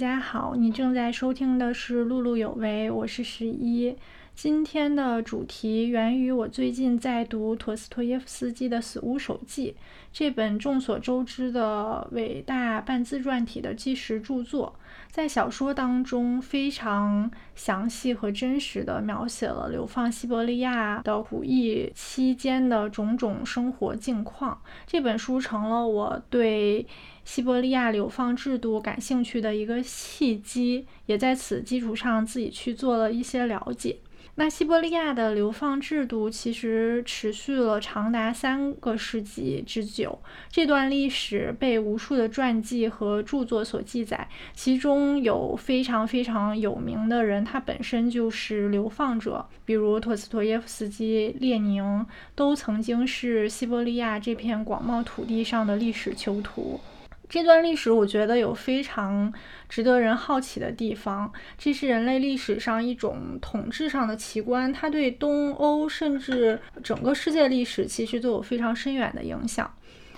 大家好，你正在收听的是《碌碌有为》，我是十一。今天的主题源于我最近在读陀思妥耶夫斯基的《死屋手记》这本众所周知的伟大半自传体的纪实著作，在小说当中非常详细和真实的描写了流放西伯利亚的苦役期间的种种生活境况。这本书成了我对西伯利亚流放制度感兴趣的一个契机，也在此基础上自己去做了一些了解。那西伯利亚的流放制度其实持续了长达三个世纪之久，这段历史被无数的传记和著作所记载，其中有非常非常有名的人，他本身就是流放者，比如托斯托耶夫斯基、列宁，都曾经是西伯利亚这片广袤土地上的历史囚徒。这段历史，我觉得有非常值得人好奇的地方。这是人类历史上一种统治上的奇观，它对东欧甚至整个世界历史其实都有非常深远的影响。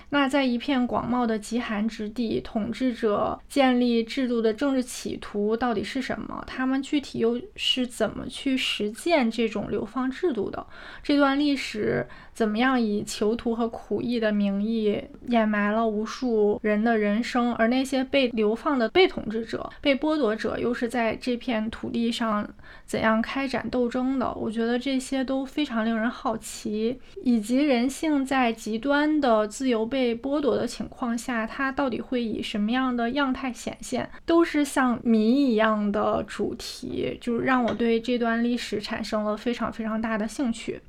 那在一片广袤的极寒之地，统治者建立制度的政治企图到底是什么？他们具体又是怎么去实践这种流放制度的？这段历史怎么样以囚徒和苦役的名义掩埋了无数人的人生？而那些被流放的被统治者、被剥夺者又是在这片土地上怎样开展斗争的？我觉得这些都非常令人好奇，以及人性在极端的自由被。剥夺的情况下，它到底会以什么样的样态显现，都是像谜一样的主题，就是让我对这段历史产生了非常非常大的兴趣。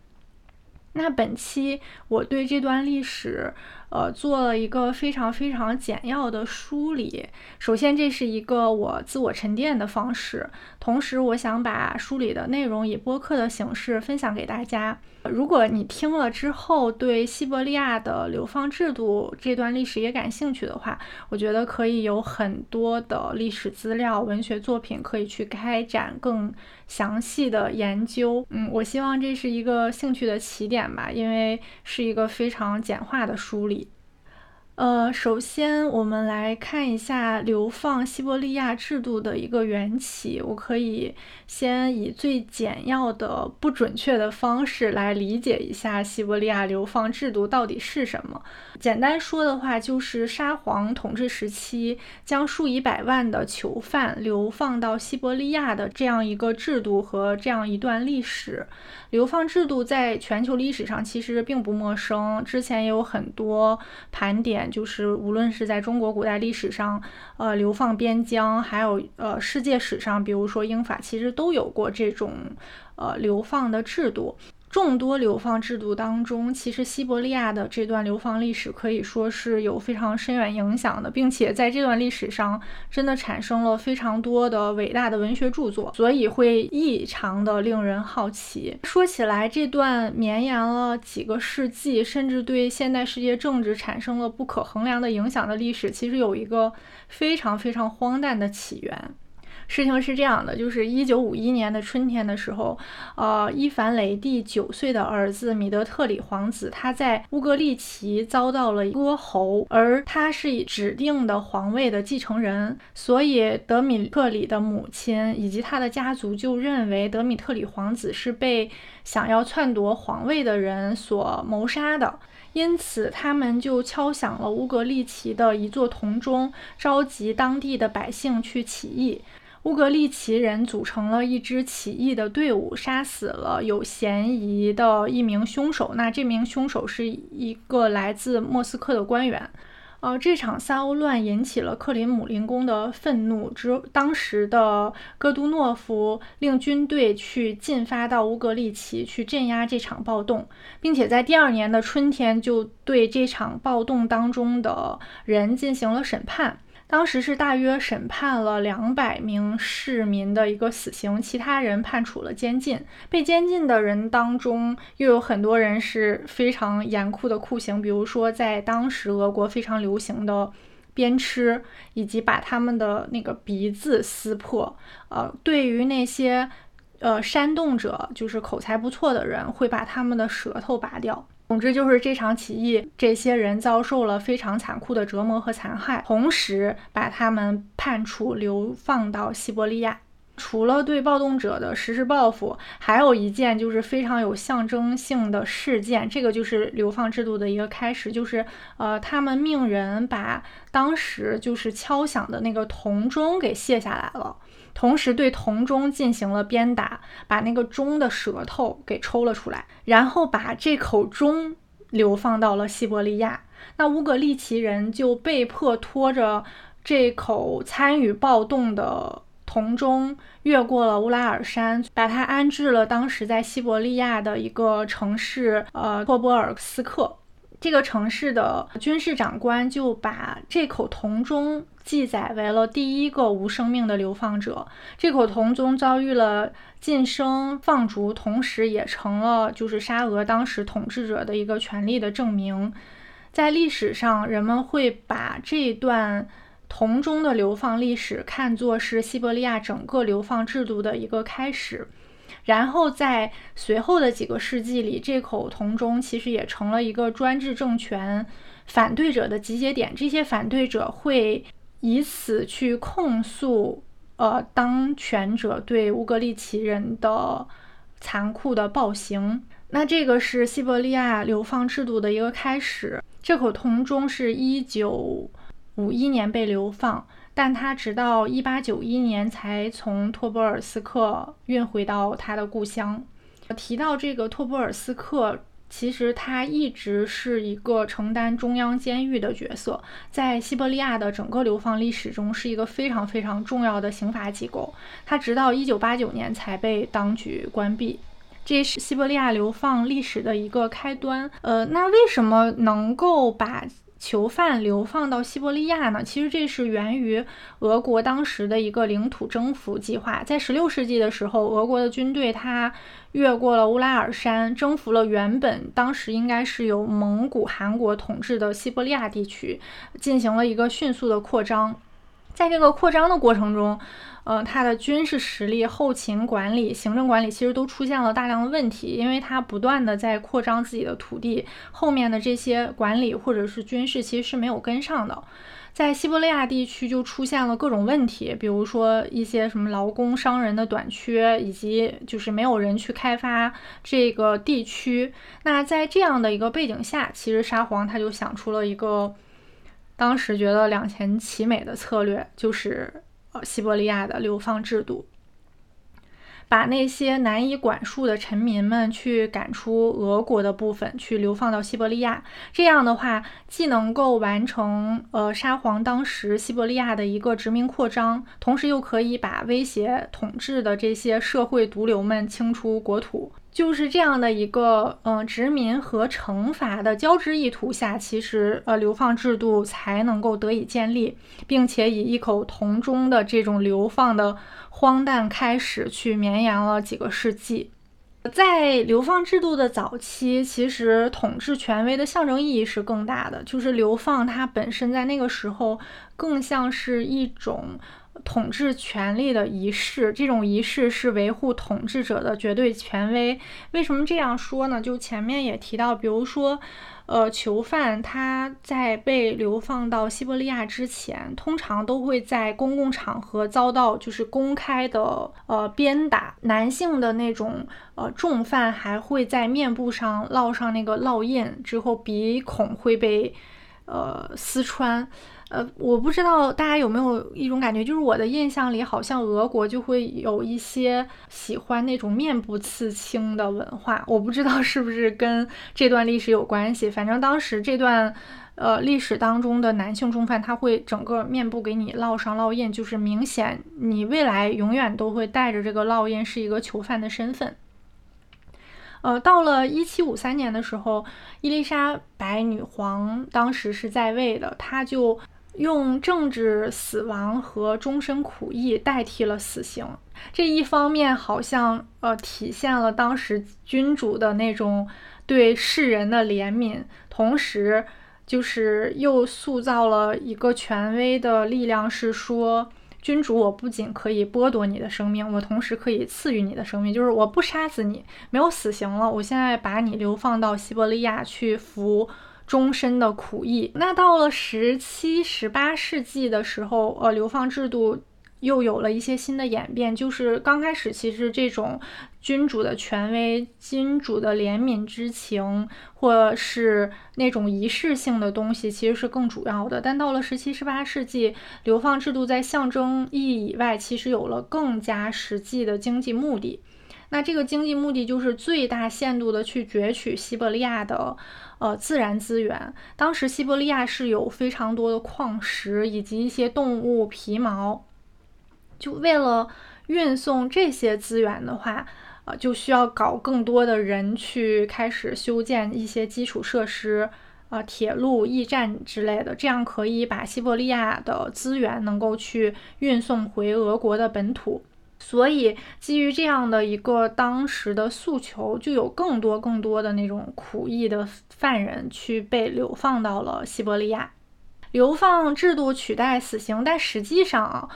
那本期我对这段历史，呃，做了一个非常非常简要的梳理。首先，这是一个我自我沉淀的方式，同时，我想把梳理的内容以播客的形式分享给大家。如果你听了之后对西伯利亚的流放制度这段历史也感兴趣的话，我觉得可以有很多的历史资料、文学作品可以去开展更详细的研究。嗯，我希望这是一个兴趣的起点吧，因为是一个非常简化的梳理。呃，首先我们来看一下流放西伯利亚制度的一个缘起。我可以先以最简要的、不准确的方式来理解一下西伯利亚流放制度到底是什么。简单说的话，就是沙皇统治时期将数以百万的囚犯流放到西伯利亚的这样一个制度和这样一段历史。流放制度在全球历史上其实并不陌生，之前也有很多盘点，就是无论是在中国古代历史上，呃，流放边疆，还有呃世界史上，比如说英法，其实都有过这种呃流放的制度。众多流放制度当中，其实西伯利亚的这段流放历史可以说是有非常深远影响的，并且在这段历史上真的产生了非常多的伟大的文学著作，所以会异常的令人好奇。说起来，这段绵延了几个世纪，甚至对现代世界政治产生了不可衡量的影响的历史，其实有一个非常非常荒诞的起源。事情是这样的，就是一九五一年的春天的时候，呃，伊凡雷帝九岁的儿子米德特里皇子，他在乌格利奇遭到了割喉，而他是指定的皇位的继承人，所以德米特里的母亲以及他的家族就认为德米特里皇子是被想要篡夺皇位的人所谋杀的，因此他们就敲响了乌格利奇的一座铜钟，召集当地的百姓去起义。乌格利奇人组成了一支起义的队伍，杀死了有嫌疑的一名凶手。那这名凶手是一个来自莫斯科的官员。呃，这场萨欧乱引起了克林姆林宫的愤怒，之当时的戈杜诺夫令军队去进发到乌格利奇去镇压这场暴动，并且在第二年的春天就对这场暴动当中的人进行了审判。当时是大约审判了两百名市民的一个死刑，其他人判处了监禁。被监禁的人当中，又有很多人是非常严酷的酷刑，比如说在当时俄国非常流行的鞭笞，以及把他们的那个鼻子撕破。呃，对于那些呃煽动者，就是口才不错的人，会把他们的舌头拔掉。总之就是这场起义，这些人遭受了非常残酷的折磨和残害，同时把他们判处流放到西伯利亚。除了对暴动者的实施报复，还有一件就是非常有象征性的事件，这个就是流放制度的一个开始，就是呃，他们命人把当时就是敲响的那个铜钟给卸下来了，同时对铜钟进行了鞭打，把那个钟的舌头给抽了出来，然后把这口钟流放到了西伯利亚。那乌格利奇人就被迫拖着这口参与暴动的。铜钟越过了乌拉尔山，把它安置了当时在西伯利亚的一个城市，呃，霍波尔斯克。这个城市的军事长官就把这口铜钟记载为了第一个无生命的流放者。这口铜钟遭遇了晋升放逐，同时也成了就是沙俄当时统治者的一个权力的证明。在历史上，人们会把这段。铜钟的流放历史看作是西伯利亚整个流放制度的一个开始，然后在随后的几个世纪里，这口铜钟其实也成了一个专制政权反对者的集结点。这些反对者会以此去控诉，呃，当权者对乌格利奇人的残酷的暴行。那这个是西伯利亚流放制度的一个开始。这口铜钟是一九。五一年被流放，但他直到一八九一年才从托波尔斯克运回到他的故乡。提到这个托波尔斯克，其实他一直是一个承担中央监狱的角色，在西伯利亚的整个流放历史中是一个非常非常重要的刑罚机构。他直到一九八九年才被当局关闭，这是西伯利亚流放历史的一个开端。呃，那为什么能够把？囚犯流放到西伯利亚呢？其实这是源于俄国当时的一个领土征服计划。在16世纪的时候，俄国的军队它越过了乌拉尔山，征服了原本当时应该是由蒙古、汗国统治的西伯利亚地区，进行了一个迅速的扩张。在这个扩张的过程中，呃，它的军事实力、后勤管理、行政管理其实都出现了大量的问题，因为它不断的在扩张自己的土地，后面的这些管理或者是军事其实是没有跟上的。在西伯利亚地区就出现了各种问题，比如说一些什么劳工、商人的短缺，以及就是没有人去开发这个地区。那在这样的一个背景下，其实沙皇他就想出了一个当时觉得两全其美的策略，就是。西伯利亚的流放制度，把那些难以管束的臣民们去赶出俄国的部分，去流放到西伯利亚。这样的话，既能够完成呃沙皇当时西伯利亚的一个殖民扩张，同时又可以把威胁统治的这些社会毒瘤们清出国土。就是这样的一个嗯殖民和惩罚的交织意图下，其实呃流放制度才能够得以建立，并且以一口铜钟的这种流放的荒诞开始，去绵延了几个世纪。在流放制度的早期，其实统治权威的象征意义是更大的，就是流放它本身在那个时候更像是一种。统治权力的仪式，这种仪式是维护统治者的绝对权威。为什么这样说呢？就前面也提到，比如说，呃，囚犯他在被流放到西伯利亚之前，通常都会在公共场合遭到就是公开的呃鞭打。男性的那种呃重犯还会在面部上烙上那个烙印，之后鼻孔会被呃四川。呃，我不知道大家有没有一种感觉，就是我的印象里，好像俄国就会有一些喜欢那种面部刺青的文化。我不知道是不是跟这段历史有关系。反正当时这段呃历史当中的男性重犯，他会整个面部给你烙上烙印，就是明显你未来永远都会带着这个烙印，是一个囚犯的身份。呃，到了一七五三年的时候，伊丽莎白女皇当时是在位的，她就。用政治死亡和终身苦役代替了死刑，这一方面好像呃体现了当时君主的那种对世人的怜悯，同时就是又塑造了一个权威的力量，是说君主，我不仅可以剥夺你的生命，我同时可以赐予你的生命，就是我不杀死你，没有死刑了，我现在把你流放到西伯利亚去服终身的苦役。那到了十七、十八世纪的时候，呃，流放制度。又有了一些新的演变，就是刚开始其实这种君主的权威、君主的怜悯之情，或是那种仪式性的东西，其实是更主要的。但到了十七、十八世纪，流放制度在象征意义以外，其实有了更加实际的经济目的。那这个经济目的就是最大限度的去攫取西伯利亚的呃自然资源。当时西伯利亚是有非常多的矿石以及一些动物皮毛。就为了运送这些资源的话，呃，就需要搞更多的人去开始修建一些基础设施，呃，铁路、驿站之类的，这样可以把西伯利亚的资源能够去运送回俄国的本土。所以，基于这样的一个当时的诉求，就有更多更多的那种苦役的犯人去被流放到了西伯利亚。流放制度取代死刑，但实际上啊。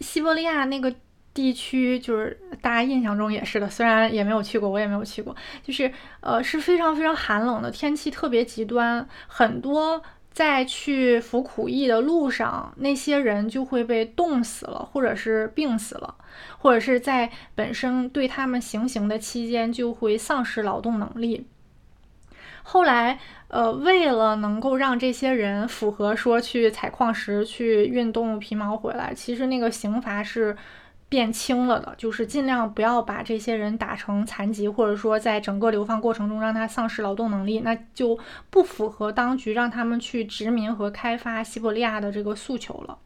西伯利亚那个地区，就是大家印象中也是的，虽然也没有去过，我也没有去过，就是呃是非常非常寒冷的，天气特别极端，很多在去服苦役的路上，那些人就会被冻死了，或者是病死了，或者是在本身对他们行刑的期间就会丧失劳动能力。后来，呃，为了能够让这些人符合说去采矿石、去运动皮毛回来，其实那个刑罚是变轻了的，就是尽量不要把这些人打成残疾，或者说在整个流放过程中让他丧失劳动能力，那就不符合当局让他们去殖民和开发西伯利亚的这个诉求了。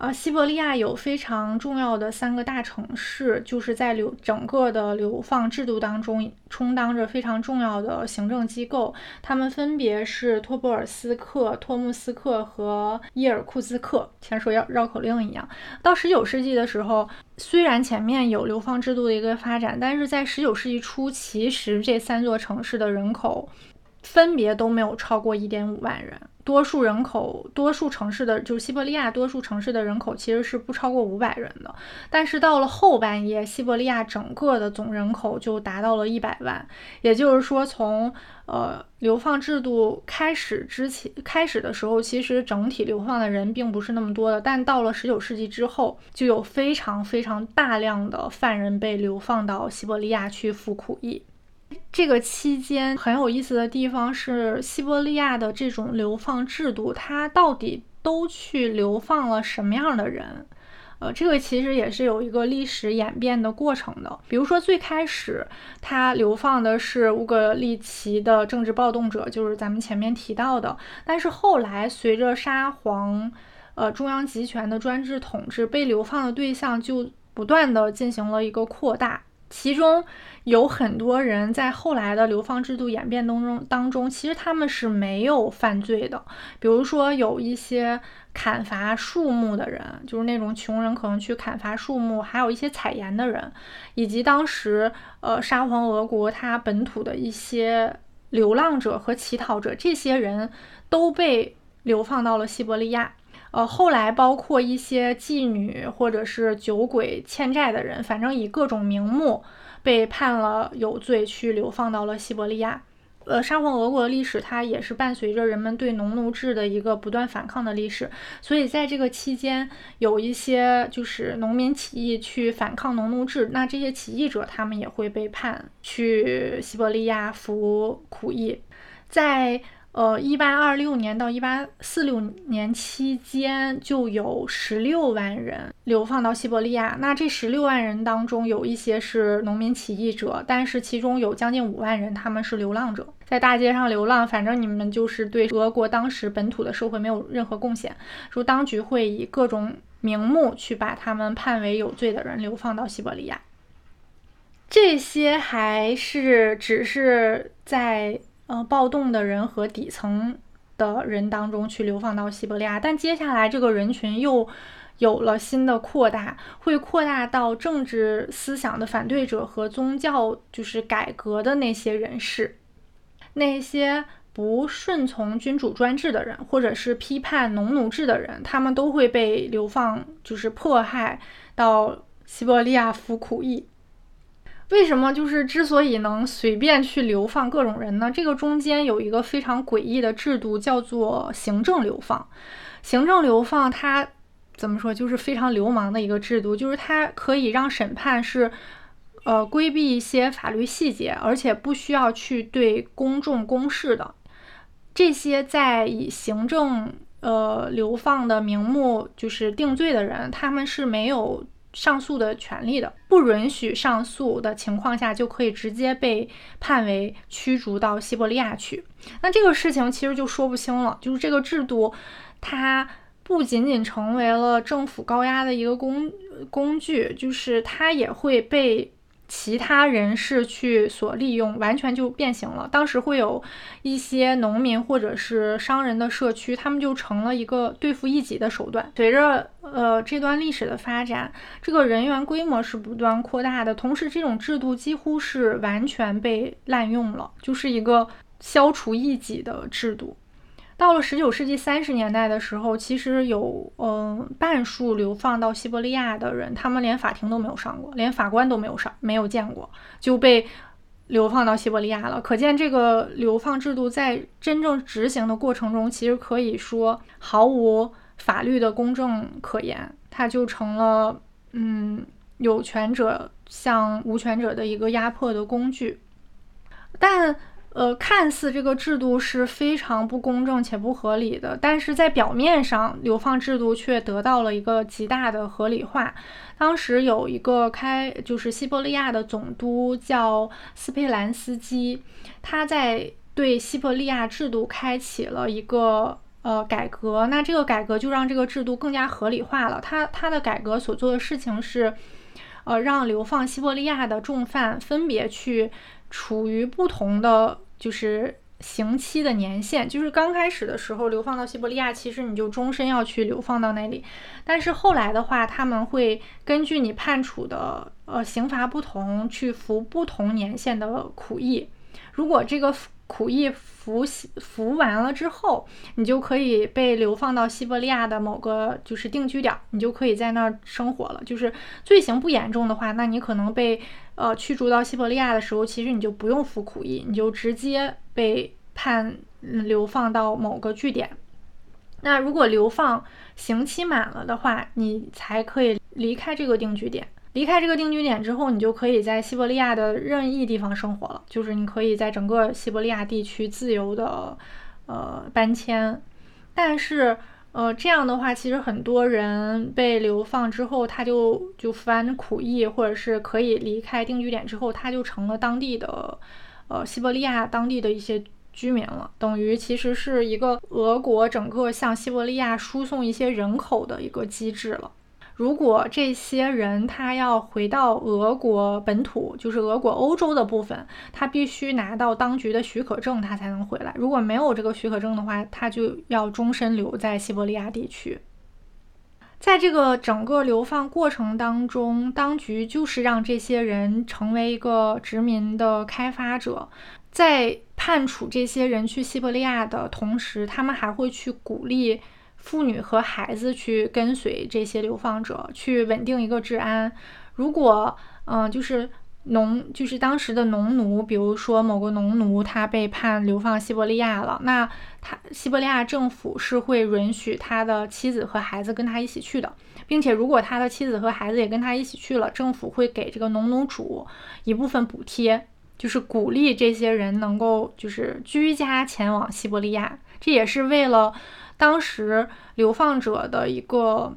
啊，西伯利亚有非常重要的三个大城市，就是在流整个的流放制度当中充当着非常重要的行政机构。他们分别是托波尔斯克、托木斯克和伊尔库兹克，像说绕绕口令一样。到十九世纪的时候，虽然前面有流放制度的一个发展，但是在十九世纪初，其实这三座城市的人口分别都没有超过一点五万人。多数人口，多数城市的，就是西伯利亚多数城市的人口其实是不超过五百人的。但是到了后半夜，西伯利亚整个的总人口就达到了一百万。也就是说，从呃流放制度开始之前，开始的时候，其实整体流放的人并不是那么多的。但到了十九世纪之后，就有非常非常大量的犯人被流放到西伯利亚去服苦役。这个期间很有意思的地方是，西伯利亚的这种流放制度，它到底都去流放了什么样的人？呃，这个其实也是有一个历史演变的过程的。比如说，最开始他流放的是乌格利奇的政治暴动者，就是咱们前面提到的。但是后来随着沙皇，呃，中央集权的专制统治，被流放的对象就不断的进行了一个扩大。其中有很多人在后来的流放制度演变当中当中，其实他们是没有犯罪的。比如说有一些砍伐树木的人，就是那种穷人可能去砍伐树木，还有一些采盐的人，以及当时呃沙皇俄国它本土的一些流浪者和乞讨者，这些人都被流放到了西伯利亚。呃，后来包括一些妓女或者是酒鬼、欠债的人，反正以各种名目被判了有罪，去流放到了西伯利亚。呃，沙皇俄国的历史，它也是伴随着人们对农奴制的一个不断反抗的历史。所以在这个期间，有一些就是农民起义去反抗农奴制，那这些起义者他们也会被判去西伯利亚服苦役，在。呃，一八二六年到一八四六年期间，就有十六万人流放到西伯利亚。那这十六万人当中，有一些是农民起义者，但是其中有将近五万人，他们是流浪者，在大街上流浪。反正你们就是对俄国当时本土的社会没有任何贡献，说当局会以各种名目去把他们判为有罪的人流放到西伯利亚。这些还是只是在。呃，暴动的人和底层的人当中去流放到西伯利亚，但接下来这个人群又有了新的扩大，会扩大到政治思想的反对者和宗教就是改革的那些人士，那些不顺从君主专制的人，或者是批判农奴制的人，他们都会被流放，就是迫害到西伯利亚服苦役。为什么就是之所以能随便去流放各种人呢？这个中间有一个非常诡异的制度，叫做行政流放。行政流放它怎么说？就是非常流氓的一个制度，就是它可以让审判是。呃，规避一些法律细节，而且不需要去对公众公示的这些，在以行政呃流放的名目就是定罪的人，他们是没有上诉的权利的，不允许上诉的情况下，就可以直接被判为驱逐到西伯利亚去。那这个事情其实就说不清了，就是这个制度，它不仅仅成为了政府高压的一个工工具，就是它也会被。其他人士去所利用，完全就变形了。当时会有一些农民或者是商人的社区，他们就成了一个对付异己的手段。随着呃这段历史的发展，这个人员规模是不断扩大的，同时这种制度几乎是完全被滥用了，就是一个消除异己的制度。到了十九世纪三十年代的时候，其实有嗯半数流放到西伯利亚的人，他们连法庭都没有上过，连法官都没有上，没有见过，就被流放到西伯利亚了。可见这个流放制度在真正执行的过程中，其实可以说毫无法律的公正可言，它就成了嗯有权者向无权者的一个压迫的工具。但呃，看似这个制度是非常不公正且不合理的，但是在表面上，流放制度却得到了一个极大的合理化。当时有一个开，就是西伯利亚的总督叫斯佩兰斯基，他在对西伯利亚制度开启了一个呃改革。那这个改革就让这个制度更加合理化了。他他的改革所做的事情是，呃，让流放西伯利亚的重犯分别去。处于不同的就是刑期的年限，就是刚开始的时候流放到西伯利亚，其实你就终身要去流放到那里。但是后来的话，他们会根据你判处的呃刑罚不同，去服不同年限的苦役。如果这个苦役服服完了之后，你就可以被流放到西伯利亚的某个就是定居点，你就可以在那儿生活了。就是罪行不严重的话，那你可能被呃驱逐到西伯利亚的时候，其实你就不用服苦役，你就直接被判流放到某个据点。那如果流放刑期满了的话，你才可以离开这个定居点。离开这个定居点之后，你就可以在西伯利亚的任意地方生活了。就是你可以在整个西伯利亚地区自由的，呃，搬迁。但是，呃，这样的话，其实很多人被流放之后，他就就服完苦役，或者是可以离开定居点之后，他就成了当地的，呃，西伯利亚当地的一些居民了。等于其实是一个俄国整个向西伯利亚输送一些人口的一个机制了。如果这些人他要回到俄国本土，就是俄国欧洲的部分，他必须拿到当局的许可证，他才能回来。如果没有这个许可证的话，他就要终身留在西伯利亚地区。在这个整个流放过程当中，当局就是让这些人成为一个殖民的开发者，在判处这些人去西伯利亚的同时，他们还会去鼓励。妇女和孩子去跟随这些流放者，去稳定一个治安。如果，嗯，就是农，就是当时的农奴，比如说某个农奴他被判流放西伯利亚了，那他西伯利亚政府是会允许他的妻子和孩子跟他一起去的，并且如果他的妻子和孩子也跟他一起去了，政府会给这个农奴主一部分补贴，就是鼓励这些人能够就是居家前往西伯利亚，这也是为了。当时流放者的一个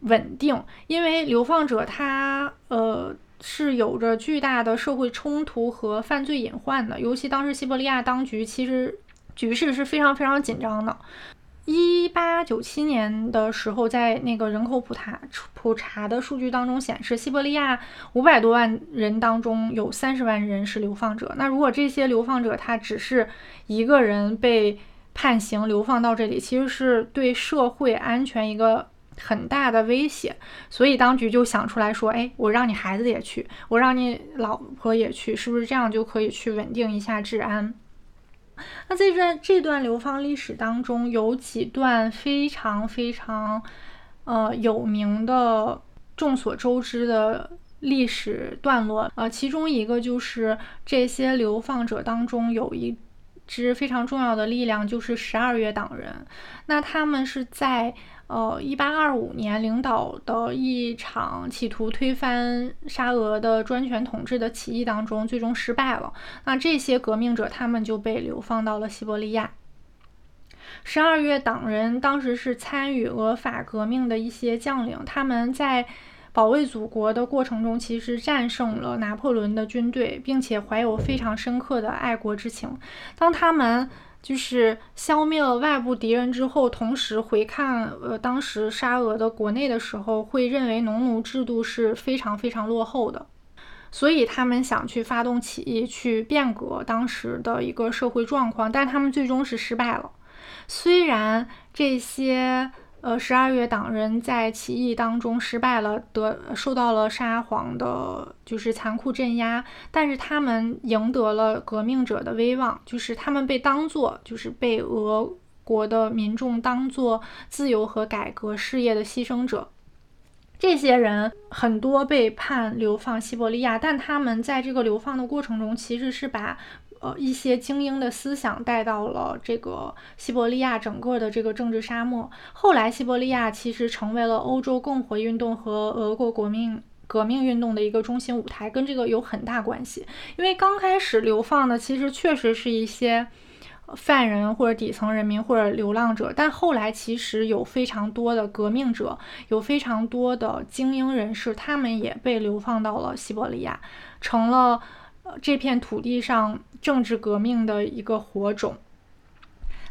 稳定，因为流放者他呃是有着巨大的社会冲突和犯罪隐患的，尤其当时西伯利亚当局其实局势是非常非常紧张的。一八九七年的时候，在那个人口普查普查的数据当中显示，西伯利亚五百多万人当中有三十万人是流放者。那如果这些流放者他只是一个人被判刑流放到这里，其实是对社会安全一个很大的威胁，所以当局就想出来说：“哎，我让你孩子也去，我让你老婆也去，是不是这样就可以去稳定一下治安？”那在这这段流放历史当中，有几段非常非常呃有名的、众所周知的历史段落。呃，其中一个就是这些流放者当中有一支非常重要的力量，就是十二月党人。那他们是在。呃，一八二五年领导的一场企图推翻沙俄的专权统治的起义当中，最终失败了。那这些革命者他们就被流放到了西伯利亚。十二月党人当时是参与俄法革命的一些将领，他们在保卫祖国的过程中，其实战胜了拿破仑的军队，并且怀有非常深刻的爱国之情。当他们就是消灭了外部敌人之后，同时回看呃当时沙俄的国内的时候，会认为农奴制度是非常非常落后的，所以他们想去发动起义，去变革当时的一个社会状况，但他们最终是失败了。虽然这些。呃，十二月党人在起义当中失败了，得受到了沙皇的，就是残酷镇压。但是他们赢得了革命者的威望，就是他们被当做，就是被俄国的民众当做自由和改革事业的牺牲者。这些人很多被判流放西伯利亚，但他们在这个流放的过程中，其实是把。呃，一些精英的思想带到了这个西伯利亚整个的这个政治沙漠。后来，西伯利亚其实成为了欧洲共和运动和俄国国民革命运动的一个中心舞台，跟这个有很大关系。因为刚开始流放的其实确实是一些犯人或者底层人民或者流浪者，但后来其实有非常多的革命者，有非常多的精英人士，他们也被流放到了西伯利亚，成了。这片土地上政治革命的一个火种。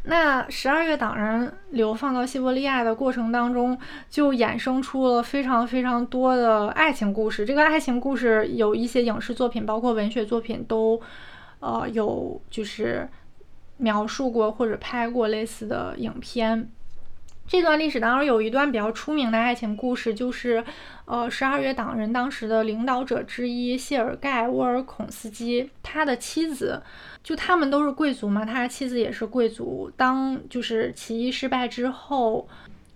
那十二月党人流放到西伯利亚的过程当中，就衍生出了非常非常多的爱情故事。这个爱情故事有一些影视作品，包括文学作品都，呃，有就是描述过或者拍过类似的影片。这段历史当中有一段比较出名的爱情故事，就是，呃，十二月党人当时的领导者之一谢尔盖·沃尔孔斯基，他的妻子，就他们都是贵族嘛，他的妻子也是贵族。当就是起义失败之后，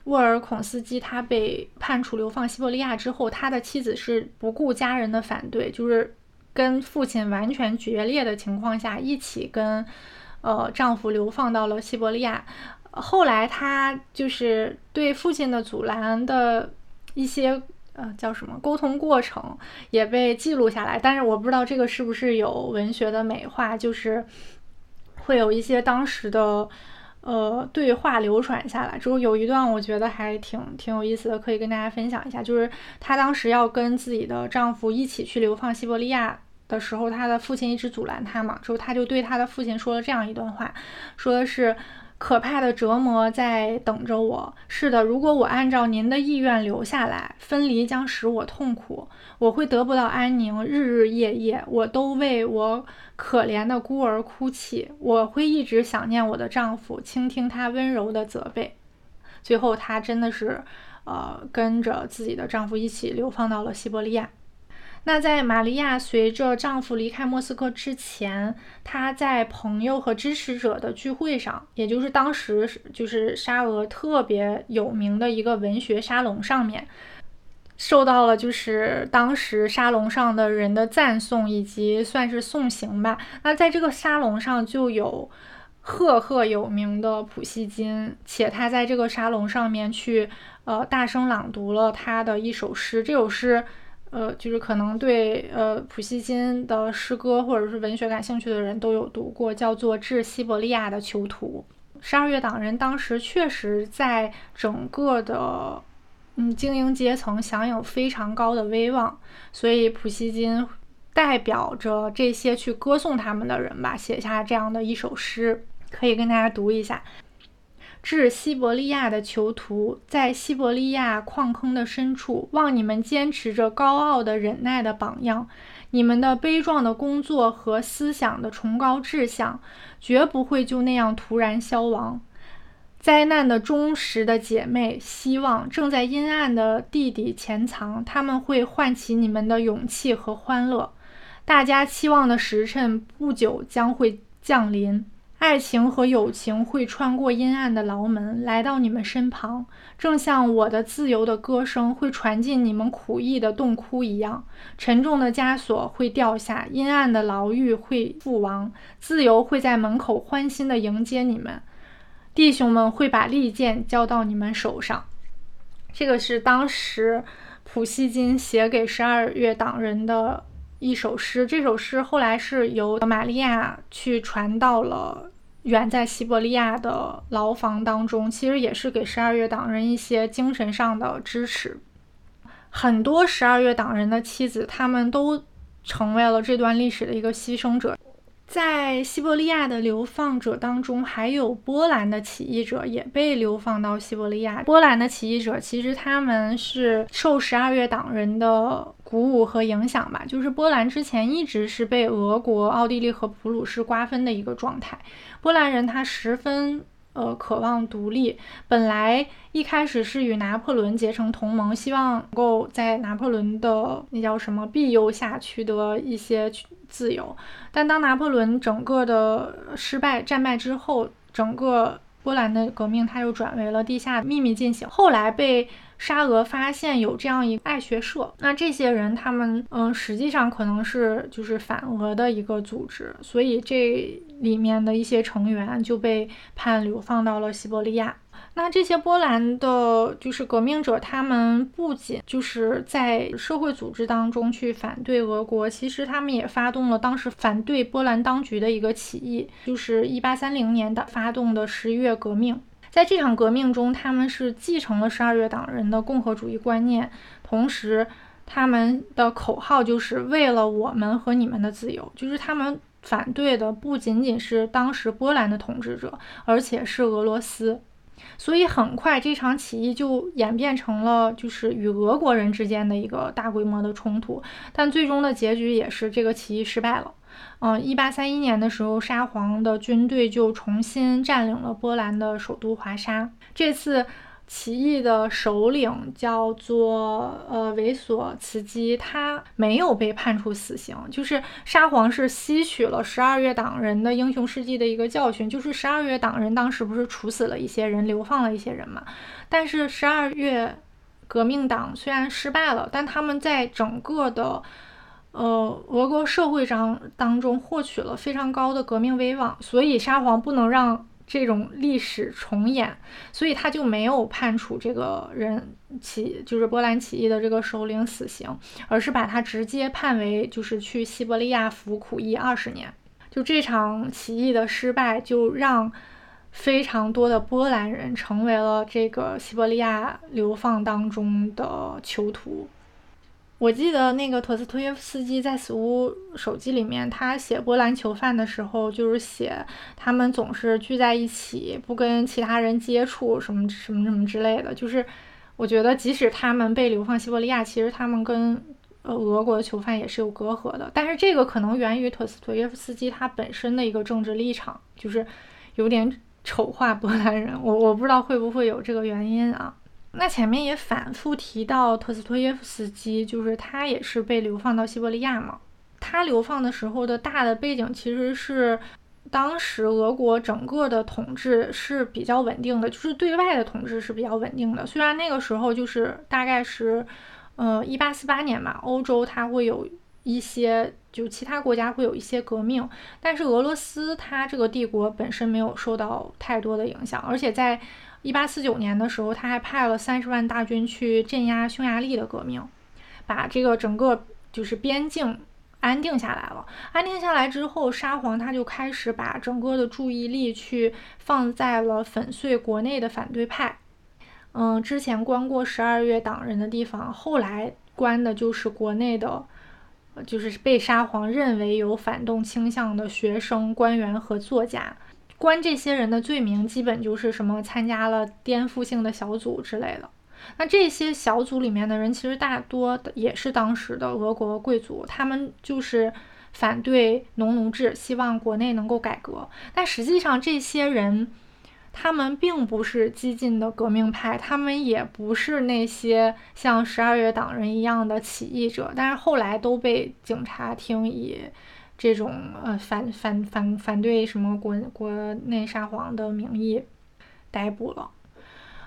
沃尔孔斯基他被判处流放西伯利亚之后，他的妻子是不顾家人的反对，就是跟父亲完全决裂的情况下，一起跟，呃，丈夫流放到了西伯利亚。后来，他就是对父亲的阻拦的一些呃叫什么沟通过程也被记录下来，但是我不知道这个是不是有文学的美化，就是会有一些当时的呃对话流传下来。之后有一段我觉得还挺挺有意思的，可以跟大家分享一下，就是她当时要跟自己的丈夫一起去流放西伯利亚的时候，她的父亲一直阻拦她嘛，之后她就对她的父亲说了这样一段话，说的是。可怕的折磨在等着我。是的，如果我按照您的意愿留下来，分离将使我痛苦，我会得不到安宁，日日夜夜我都为我可怜的孤儿哭泣。我会一直想念我的丈夫，倾听他温柔的责备。最后，她真的是，呃，跟着自己的丈夫一起流放到了西伯利亚。那在玛利亚随着丈夫离开莫斯科之前，她在朋友和支持者的聚会上，也就是当时就是沙俄特别有名的一个文学沙龙上面，受到了就是当时沙龙上的人的赞颂以及算是送行吧。那在这个沙龙上就有赫赫有名的普希金，且他在这个沙龙上面去呃大声朗读了他的一首诗，这首诗。呃，就是可能对呃普希金的诗歌或者是文学感兴趣的人都有读过，叫做《致西伯利亚的囚徒》。十二月党人当时确实在整个的嗯精英阶层享有非常高的威望，所以普希金代表着这些去歌颂他们的人吧，写下这样的一首诗，可以跟大家读一下。致西伯利亚的囚徒，在西伯利亚矿坑的深处，望你们坚持着高傲的忍耐的榜样，你们的悲壮的工作和思想的崇高志向，绝不会就那样突然消亡。灾难的忠实的姐妹，希望正在阴暗的地底潜藏，他们会唤起你们的勇气和欢乐。大家期望的时辰不久将会降临。爱情和友情会穿过阴暗的牢门，来到你们身旁，正像我的自由的歌声会传进你们苦役的洞窟一样。沉重的枷锁会掉下，阴暗的牢狱会覆亡，自由会在门口欢欣地迎接你们。弟兄们会把利剑交到你们手上。这个是当时普希金写给十二月党人的。一首诗，这首诗后来是由玛利亚去传到了远在西伯利亚的牢房当中，其实也是给十二月党人一些精神上的支持。很多十二月党人的妻子，他们都成为了这段历史的一个牺牲者。在西伯利亚的流放者当中，还有波兰的起义者也被流放到西伯利亚。波兰的起义者其实他们是受十二月党人的鼓舞和影响吧，就是波兰之前一直是被俄国、奥地利和普鲁士瓜分的一个状态。波兰人他十分。呃，渴望独立，本来一开始是与拿破仑结成同盟，希望能够在拿破仑的那叫什么庇佑下取得一些自由。但当拿破仑整个的失败战败之后，整个波兰的革命它又转为了地下秘密进行。后来被沙俄发现有这样一个爱学社，那这些人他们嗯，实际上可能是就是反俄的一个组织，所以这里面的一些成员就被判流放到了西伯利亚。那这些波兰的就是革命者，他们不仅就是在社会组织当中去反对俄国，其实他们也发动了当时反对波兰当局的一个起义，就是一八三零年的发动的十一月革命。在这场革命中，他们是继承了十二月党人的共和主义观念，同时他们的口号就是为了我们和你们的自由。就是他们反对的不仅仅是当时波兰的统治者，而且是俄罗斯。所以很快这场起义就演变成了就是与俄国人之间的一个大规模的冲突，但最终的结局也是这个起义失败了。嗯，一八三一年的时候，沙皇的军队就重新占领了波兰的首都华沙。这次起义的首领叫做呃维索茨基，他没有被判处死刑。就是沙皇是吸取了十二月党人的英雄事迹的一个教训，就是十二月党人当时不是处死了一些人，流放了一些人嘛？但是十二月革命党虽然失败了，但他们在整个的。呃，俄国社会上当中获取了非常高的革命威望，所以沙皇不能让这种历史重演，所以他就没有判处这个人起，就是波兰起义的这个首领死刑，而是把他直接判为就是去西伯利亚服苦役二十年。就这场起义的失败，就让非常多的波兰人成为了这个西伯利亚流放当中的囚徒。我记得那个陀思妥耶夫斯基在《死屋手记》里面，他写波兰囚犯的时候，就是写他们总是聚在一起，不跟其他人接触，什么什么什么之类的。就是我觉得，即使他们被流放西伯利亚，其实他们跟呃俄国的囚犯也是有隔阂的。但是这个可能源于陀思妥耶夫斯基他本身的一个政治立场，就是有点丑化波兰人。我我不知道会不会有这个原因啊。那前面也反复提到特斯托耶夫斯基，就是他也是被流放到西伯利亚嘛。他流放的时候的大的背景其实是，当时俄国整个的统治是比较稳定的，就是对外的统治是比较稳定的。虽然那个时候就是大概是，呃，一八四八年嘛，欧洲它会有一些，就其他国家会有一些革命，但是俄罗斯它这个帝国本身没有受到太多的影响，而且在。一八四九年的时候，他还派了三十万大军去镇压匈牙利的革命，把这个整个就是边境安定下来了。安定下来之后，沙皇他就开始把整个的注意力去放在了粉碎国内的反对派。嗯，之前关过十二月党人的地方，后来关的就是国内的，就是被沙皇认为有反动倾向的学生、官员和作家。关这些人的罪名，基本就是什么参加了颠覆性的小组之类的。那这些小组里面的人，其实大多也是当时的俄国贵族，他们就是反对农奴制，希望国内能够改革。但实际上，这些人他们并不是激进的革命派，他们也不是那些像十二月党人一样的起义者。但是后来都被警察厅以这种呃反反反反对什么国国内沙皇的名义逮捕了。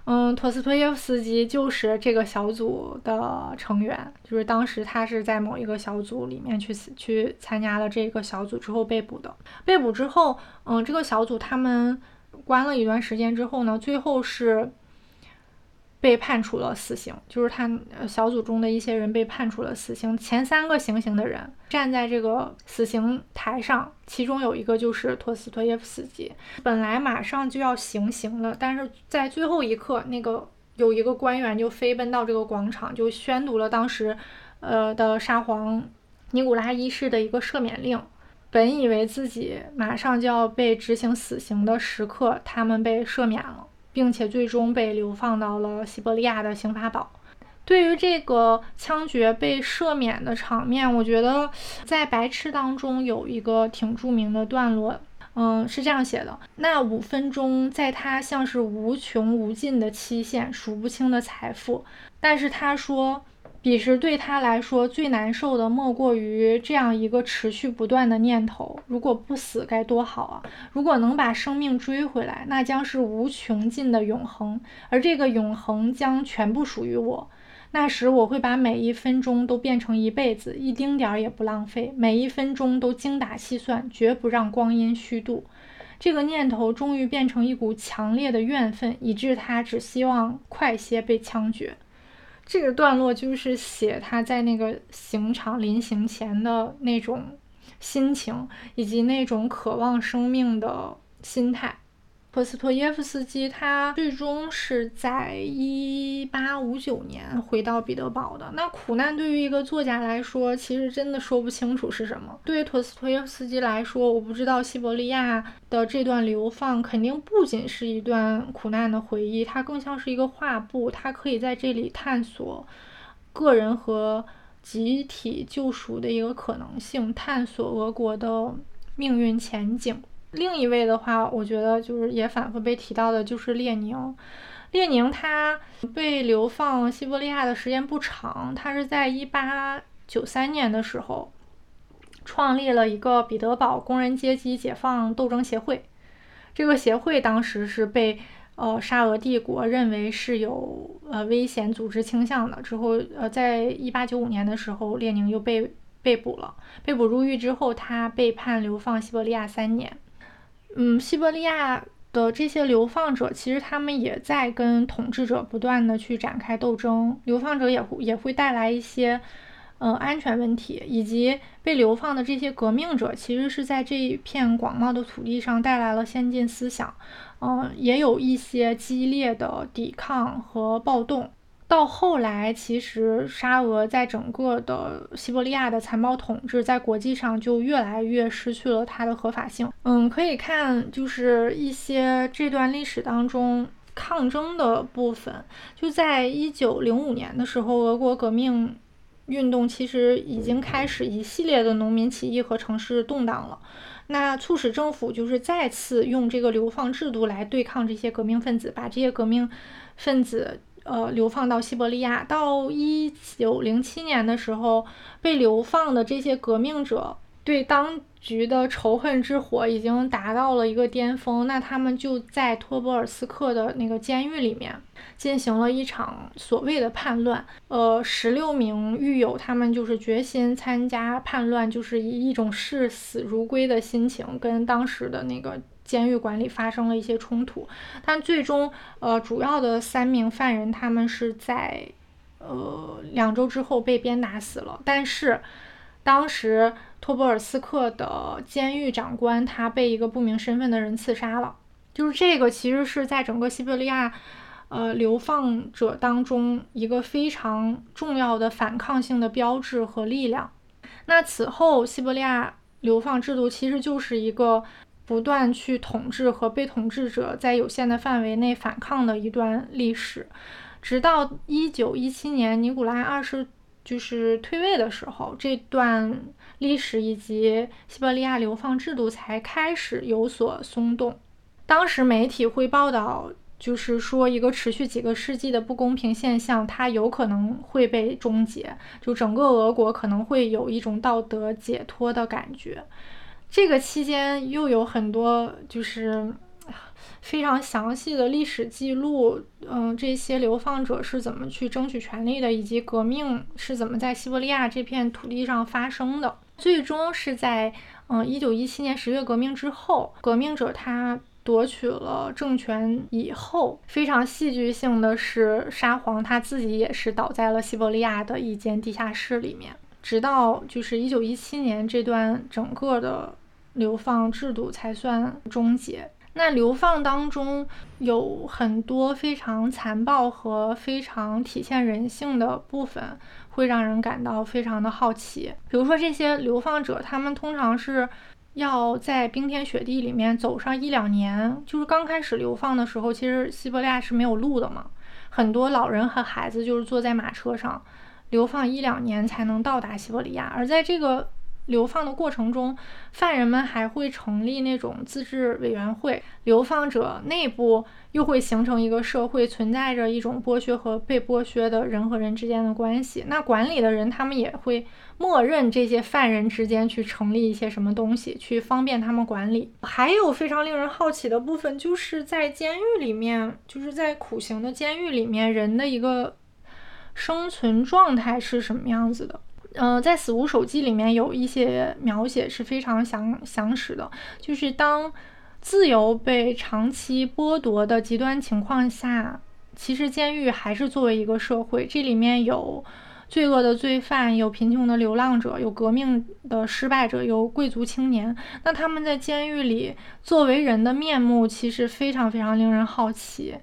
嗯，托斯托耶夫斯基就是这个小组的成员，就是当时他是在某一个小组里面去去参加了这个小组之后被捕的。被捕之后，嗯，这个小组他们关了一段时间之后呢，最后是。被判处了死刑，就是他小组中的一些人被判处了死刑。前三个行刑的人站在这个死刑台上，其中有一个就是托斯托耶夫斯基。本来马上就要行刑了，但是在最后一刻，那个有一个官员就飞奔到这个广场，就宣读了当时，呃的沙皇尼古拉一世的一个赦免令。本以为自己马上就要被执行死刑的时刻，他们被赦免了。并且最终被流放到了西伯利亚的刑法堡。对于这个枪决被赦免的场面，我觉得在《白痴》当中有一个挺著名的段落，嗯，是这样写的：那五分钟在他像是无穷无尽的期限，数不清的财富。但是他说。彼时对他来说最难受的，莫过于这样一个持续不断的念头：如果不死该多好啊！如果能把生命追回来，那将是无穷尽的永恒，而这个永恒将全部属于我。那时我会把每一分钟都变成一辈子，一丁点儿也不浪费，每一分钟都精打细算，绝不让光阴虚度。这个念头终于变成一股强烈的怨愤，以致他只希望快些被枪决。这个段落就是写他在那个刑场临刑前的那种心情，以及那种渴望生命的心态。托斯托耶夫斯基他最终是在一八五九年回到彼得堡的。那苦难对于一个作家来说，其实真的说不清楚是什么。对于托斯托耶夫斯基来说，我不知道西伯利亚的这段流放肯定不仅是一段苦难的回忆，它更像是一个画布，它可以在这里探索个人和集体救赎的一个可能性，探索俄国的命运前景。另一位的话，我觉得就是也反复被提到的，就是列宁。列宁他被流放西伯利亚的时间不长，他是在一八九三年的时候创立了一个彼得堡工人阶级解放斗争协会。这个协会当时是被呃沙俄帝国认为是有呃危险组织倾向的。之后呃，在一八九五年的时候，列宁又被被捕了。被捕入狱之后，他被判流放西伯利亚三年。嗯，西伯利亚的这些流放者，其实他们也在跟统治者不断的去展开斗争。流放者也会也会带来一些，呃，安全问题，以及被流放的这些革命者，其实是在这一片广袤的土地上带来了先进思想，嗯，也有一些激烈的抵抗和暴动。到后来，其实沙俄在整个的西伯利亚的残暴统治，在国际上就越来越失去了它的合法性。嗯，可以看就是一些这段历史当中抗争的部分，就在一九零五年的时候，俄国革命运动其实已经开始一系列的农民起义和城市动荡了，那促使政府就是再次用这个流放制度来对抗这些革命分子，把这些革命分子。呃，流放到西伯利亚。到一九零七年的时候，被流放的这些革命者对当局的仇恨之火已经达到了一个巅峰。那他们就在托波尔斯克的那个监狱里面进行了一场所谓的叛乱。呃，十六名狱友他们就是决心参加叛乱，就是以一种视死如归的心情跟当时的那个。监狱管理发生了一些冲突，但最终，呃，主要的三名犯人他们是在，呃，两周之后被鞭打死了。但是，当时托波尔斯克的监狱长官他被一个不明身份的人刺杀了。就是这个，其实是在整个西伯利亚，呃，流放者当中一个非常重要的反抗性的标志和力量。那此后，西伯利亚流放制度其实就是一个。不断去统治和被统治者在有限的范围内反抗的一段历史，直到一九一七年尼古拉二世就是退位的时候，这段历史以及西伯利亚流放制度才开始有所松动。当时媒体会报道，就是说一个持续几个世纪的不公平现象，它有可能会被终结，就整个俄国可能会有一种道德解脱的感觉。这个期间又有很多就是非常详细的历史记录，嗯，这些流放者是怎么去争取权利的，以及革命是怎么在西伯利亚这片土地上发生的。最终是在嗯一九一七年十月革命之后，革命者他。夺取了政权以后，非常戏剧性的是，沙皇他自己也是倒在了西伯利亚的一间地下室里面。直到就是一九一七年，这段整个的流放制度才算终结。那流放当中有很多非常残暴和非常体现人性的部分，会让人感到非常的好奇。比如说，这些流放者，他们通常是。要在冰天雪地里面走上一两年，就是刚开始流放的时候，其实西伯利亚是没有路的嘛，很多老人和孩子就是坐在马车上，流放一两年才能到达西伯利亚，而在这个。流放的过程中，犯人们还会成立那种自治委员会，流放者内部又会形成一个社会，存在着一种剥削和被剥削的人和人之间的关系。那管理的人他们也会默认这些犯人之间去成立一些什么东西，去方便他们管理。还有非常令人好奇的部分，就是在监狱里面，就是在苦行的监狱里面，人的一个生存状态是什么样子的？嗯，在《死无手记》里面有一些描写是非常详详实的，就是当自由被长期剥夺的极端情况下，其实监狱还是作为一个社会，这里面有罪恶的罪犯，有贫穷的流浪者，有革命的失败者，有贵族青年。那他们在监狱里作为人的面目，其实非常非常令人好奇。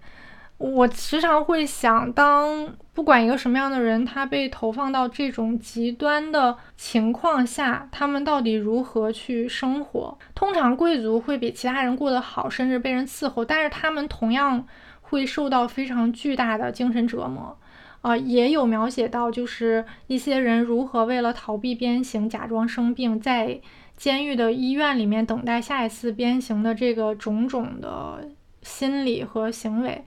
我时常会想，当不管一个什么样的人，他被投放到这种极端的情况下，他们到底如何去生活？通常贵族会比其他人过得好，甚至被人伺候，但是他们同样会受到非常巨大的精神折磨。啊，也有描写到，就是一些人如何为了逃避鞭刑，假装生病，在监狱的医院里面等待下一次鞭刑的这个种种的心理和行为。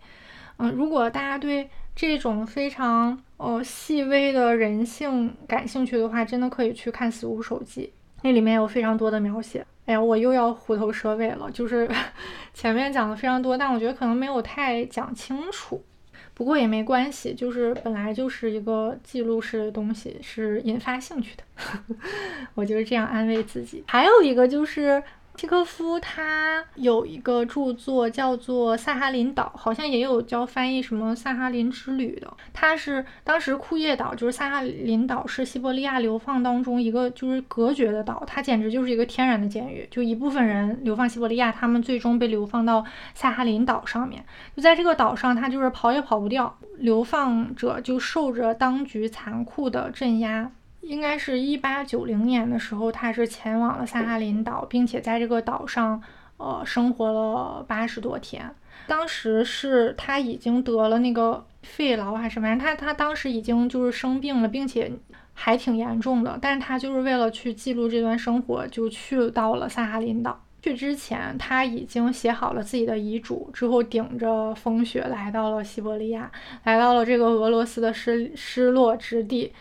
嗯，如果大家对这种非常呃细微的人性感兴趣的话，真的可以去看《死无手记》，那里面有非常多的描写。哎呀，我又要虎头蛇尾了，就是 前面讲的非常多，但我觉得可能没有太讲清楚。不过也没关系，就是本来就是一个记录式的东西，是引发兴趣的，我就是这样安慰自己。还有一个就是。契科夫他有一个著作叫做《萨哈林岛》，好像也有教翻译什么《萨哈林之旅》的。他是当时库页岛，就是萨哈林岛是西伯利亚流放当中一个就是隔绝的岛，它简直就是一个天然的监狱。就一部分人流放西伯利亚，他们最终被流放到萨哈林岛上面。就在这个岛上，他就是跑也跑不掉，流放者就受着当局残酷的镇压。应该是一八九零年的时候，他是前往了萨哈林岛，并且在这个岛上，呃，生活了八十多天。当时是他已经得了那个肺痨还是什么，他他当时已经就是生病了，并且还挺严重的。但是他就是为了去记录这段生活，就去到了萨哈林岛。去之前，他已经写好了自己的遗嘱，之后顶着风雪来到了西伯利亚，来到了这个俄罗斯的失失落之地。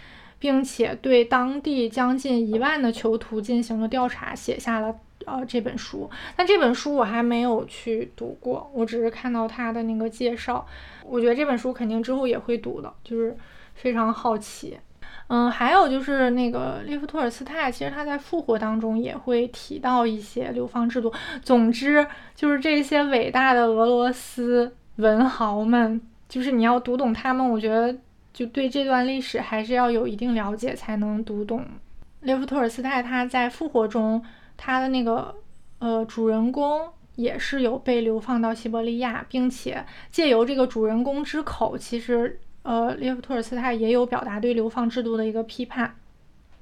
并且对当地将近一万的囚徒进行了调查，写下了呃这本书。但这本书我还没有去读过，我只是看到他的那个介绍。我觉得这本书肯定之后也会读的，就是非常好奇。嗯，还有就是那个列夫托尔斯泰，其实他在《复活》当中也会提到一些流放制度。总之，就是这些伟大的俄罗斯文豪们，就是你要读懂他们，我觉得。就对这段历史还是要有一定了解才能读懂。列夫·托尔斯泰他在《复活》中，他的那个呃主人公也是有被流放到西伯利亚，并且借由这个主人公之口，其实呃列夫·托尔斯泰也有表达对流放制度的一个批判。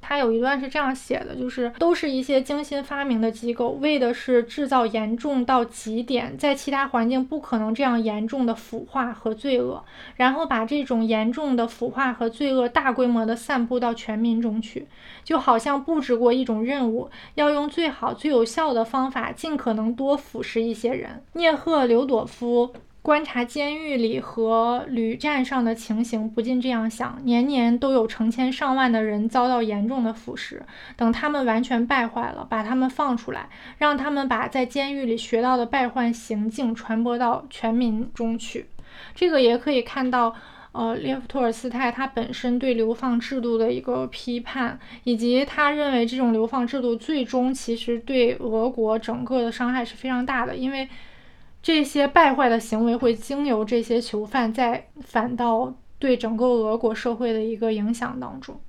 他有一段是这样写的，就是都是一些精心发明的机构，为的是制造严重到极点，在其他环境不可能这样严重的腐化和罪恶，然后把这种严重的腐化和罪恶大规模的散布到全民中去，就好像布置过一种任务，要用最好最有效的方法，尽可能多腐蚀一些人。聂赫留朵夫观察监狱里和旅站上的情形，不禁这样想：年年都有成千上万的人遭到严重的腐蚀。等他们完全败坏了，把他们放出来，让他们把在监狱里学到的败坏行径传播到全民中去。这个也可以看到，呃，列夫·托尔斯泰他本身对流放制度的一个批判，以及他认为这种流放制度最终其实对俄国整个的伤害是非常大的，因为。这些败坏的行为会经由这些囚犯再反到对整个俄国社会的一个影响当中。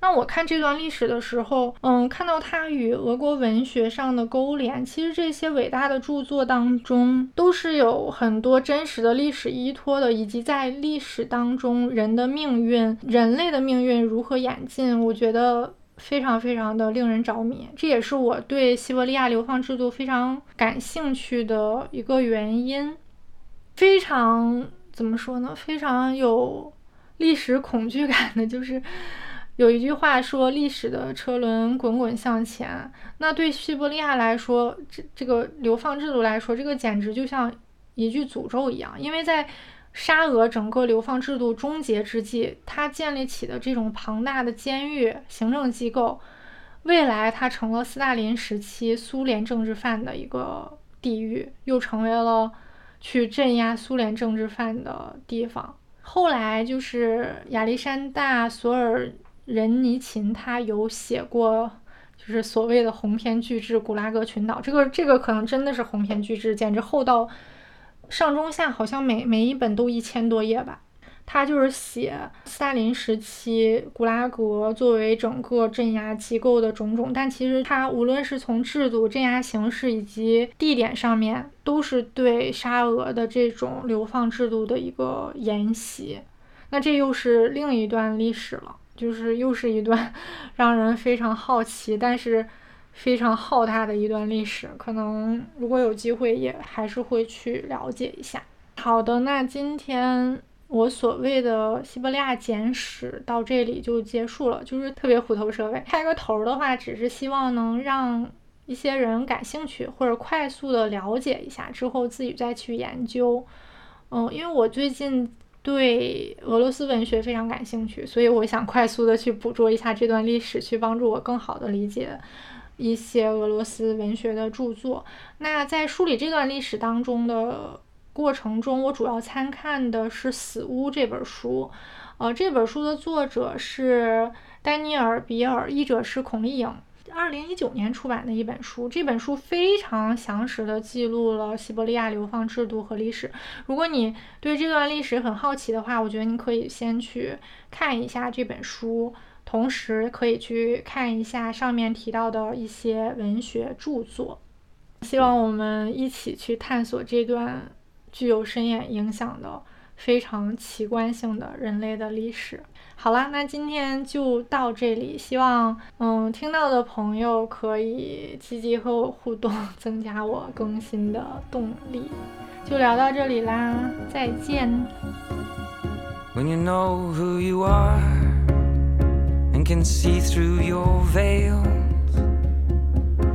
那我看这段历史的时候，嗯，看到它与俄国文学上的勾连，其实这些伟大的著作当中都是有很多真实的历史依托的，以及在历史当中人的命运、人类的命运如何演进，我觉得。非常非常的令人着迷，这也是我对西伯利亚流放制度非常感兴趣的一个原因。非常怎么说呢？非常有历史恐惧感的，就是有一句话说：“历史的车轮滚滚向前。”那对西伯利亚来说，这这个流放制度来说，这个简直就像一句诅咒一样，因为在。沙俄整个流放制度终结之际，他建立起的这种庞大的监狱行政机构，未来它成了斯大林时期苏联政治犯的一个地狱，又成为了去镇压苏联政治犯的地方。后来就是亚历山大·索尔仁尼琴，他有写过，就是所谓的鸿篇巨制《古拉格群岛》，这个这个可能真的是鸿篇巨制，简直厚到。上中下好像每每一本都一千多页吧，他就是写斯大林时期古拉格作为整个镇压机构的种种，但其实他无论是从制度、镇压形式以及地点上面，都是对沙俄的这种流放制度的一个沿袭。那这又是另一段历史了，就是又是一段 让人非常好奇，但是。非常浩大的一段历史，可能如果有机会，也还是会去了解一下。好的，那今天我所谓的西伯利亚简史到这里就结束了，就是特别虎头蛇尾。开个头的话，只是希望能让一些人感兴趣，或者快速的了解一下，之后自己再去研究。嗯，因为我最近对俄罗斯文学非常感兴趣，所以我想快速的去捕捉一下这段历史，去帮助我更好的理解。一些俄罗斯文学的著作。那在梳理这段历史当中的过程中，我主要参看的是《死屋》这本书。呃，这本书的作者是丹尼尔·比尔，译者是孔丽颖。二零一九年出版的一本书。这本书非常详实的记录了西伯利亚流放制度和历史。如果你对这段历史很好奇的话，我觉得你可以先去看一下这本书。同时可以去看一下上面提到的一些文学著作，希望我们一起去探索这段具有深远影响的、非常奇观性的人类的历史。好啦，那今天就到这里，希望嗯听到的朋友可以积极和我互动，增加我更新的动力。就聊到这里啦，再见。When you know who you are. Can see through your veils.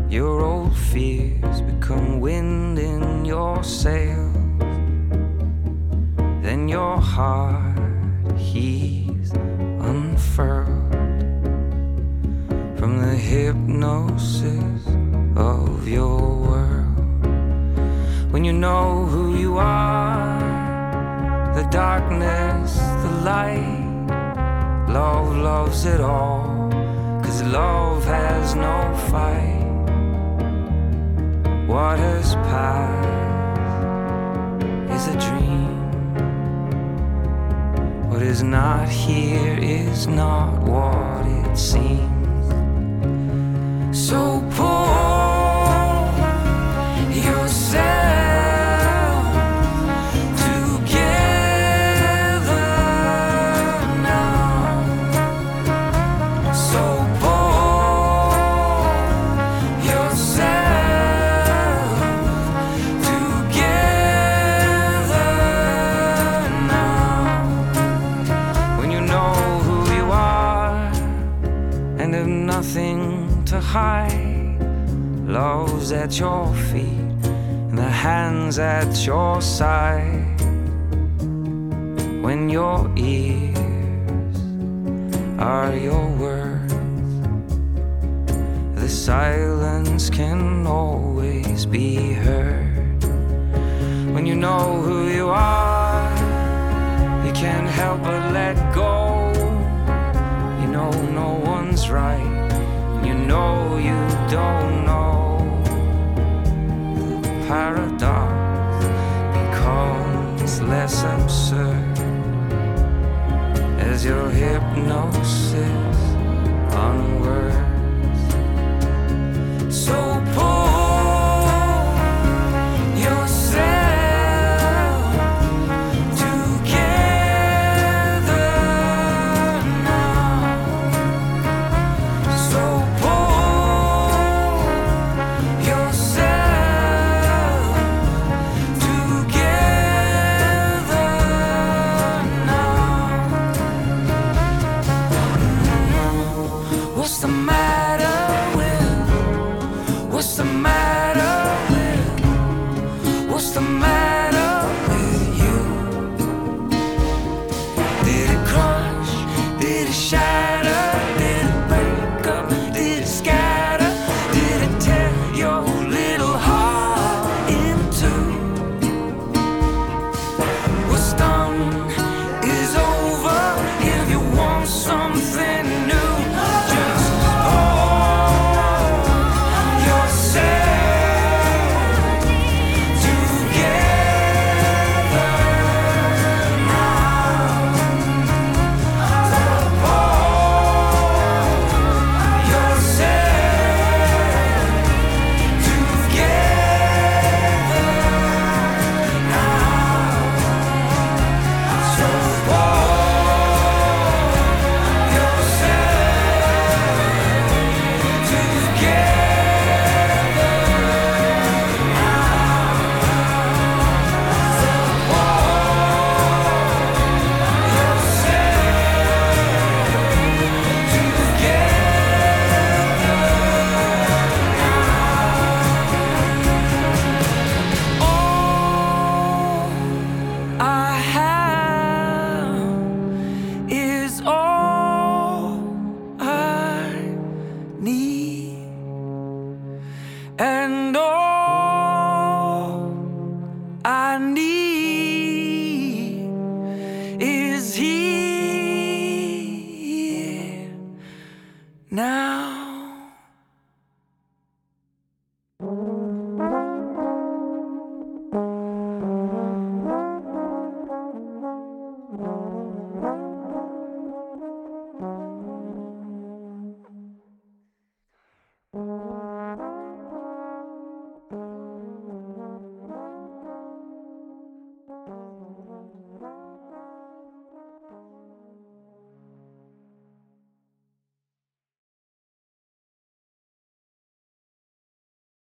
Your old fears become wind in your sails. Then your heart heaves unfurled from the hypnosis of your world. When you know who you are, the darkness, the light Love loves it all, cause love has no fight. What has passed is a dream. What is not here is not what it seems. So poor. At your feet, and the hands at your side. When your ears are your words. The silence can always be heard when you know who you are. You can't help but let go. You know no one's right. You know you don't know. Paradox becomes less absurd as your hypnosis unwords. So pull